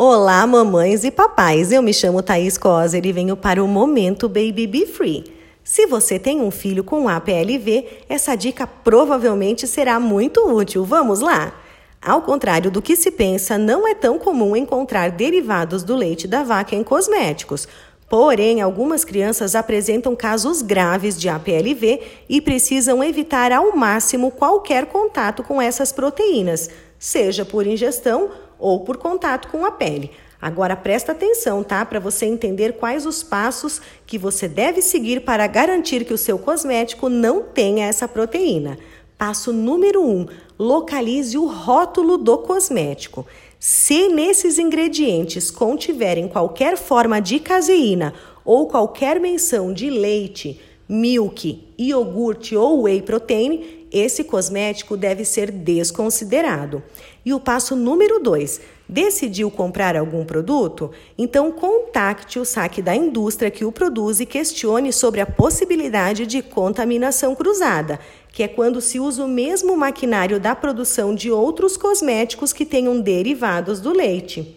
Olá, mamães e papais. Eu me chamo Thaís Coser e venho para o Momento Baby Be Free. Se você tem um filho com APLV, essa dica provavelmente será muito útil. Vamos lá? Ao contrário do que se pensa, não é tão comum encontrar derivados do leite da vaca em cosméticos. Porém, algumas crianças apresentam casos graves de APLV e precisam evitar ao máximo qualquer contato com essas proteínas, seja por ingestão ou por contato com a pele. Agora presta atenção, tá? Para você entender quais os passos que você deve seguir para garantir que o seu cosmético não tenha essa proteína. Passo número 1: um, localize o rótulo do cosmético. Se nesses ingredientes contiverem qualquer forma de caseína ou qualquer menção de leite, milk, iogurte ou whey protein, esse cosmético deve ser desconsiderado. E o passo número 2: decidiu comprar algum produto? Então contacte o saque da indústria que o produz e questione sobre a possibilidade de contaminação cruzada, que é quando se usa o mesmo maquinário da produção de outros cosméticos que tenham derivados do leite.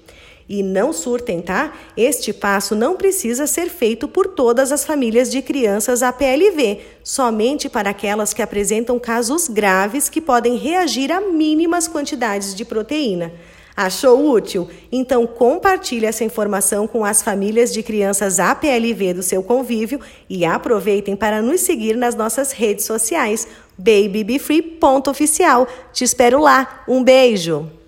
E não surtem, tá? Este passo não precisa ser feito por todas as famílias de crianças APLV, somente para aquelas que apresentam casos graves que podem reagir a mínimas quantidades de proteína. Achou útil? Então compartilhe essa informação com as famílias de crianças APLV do seu convívio e aproveitem para nos seguir nas nossas redes sociais. BabyBeFree.oficial. Te espero lá. Um beijo!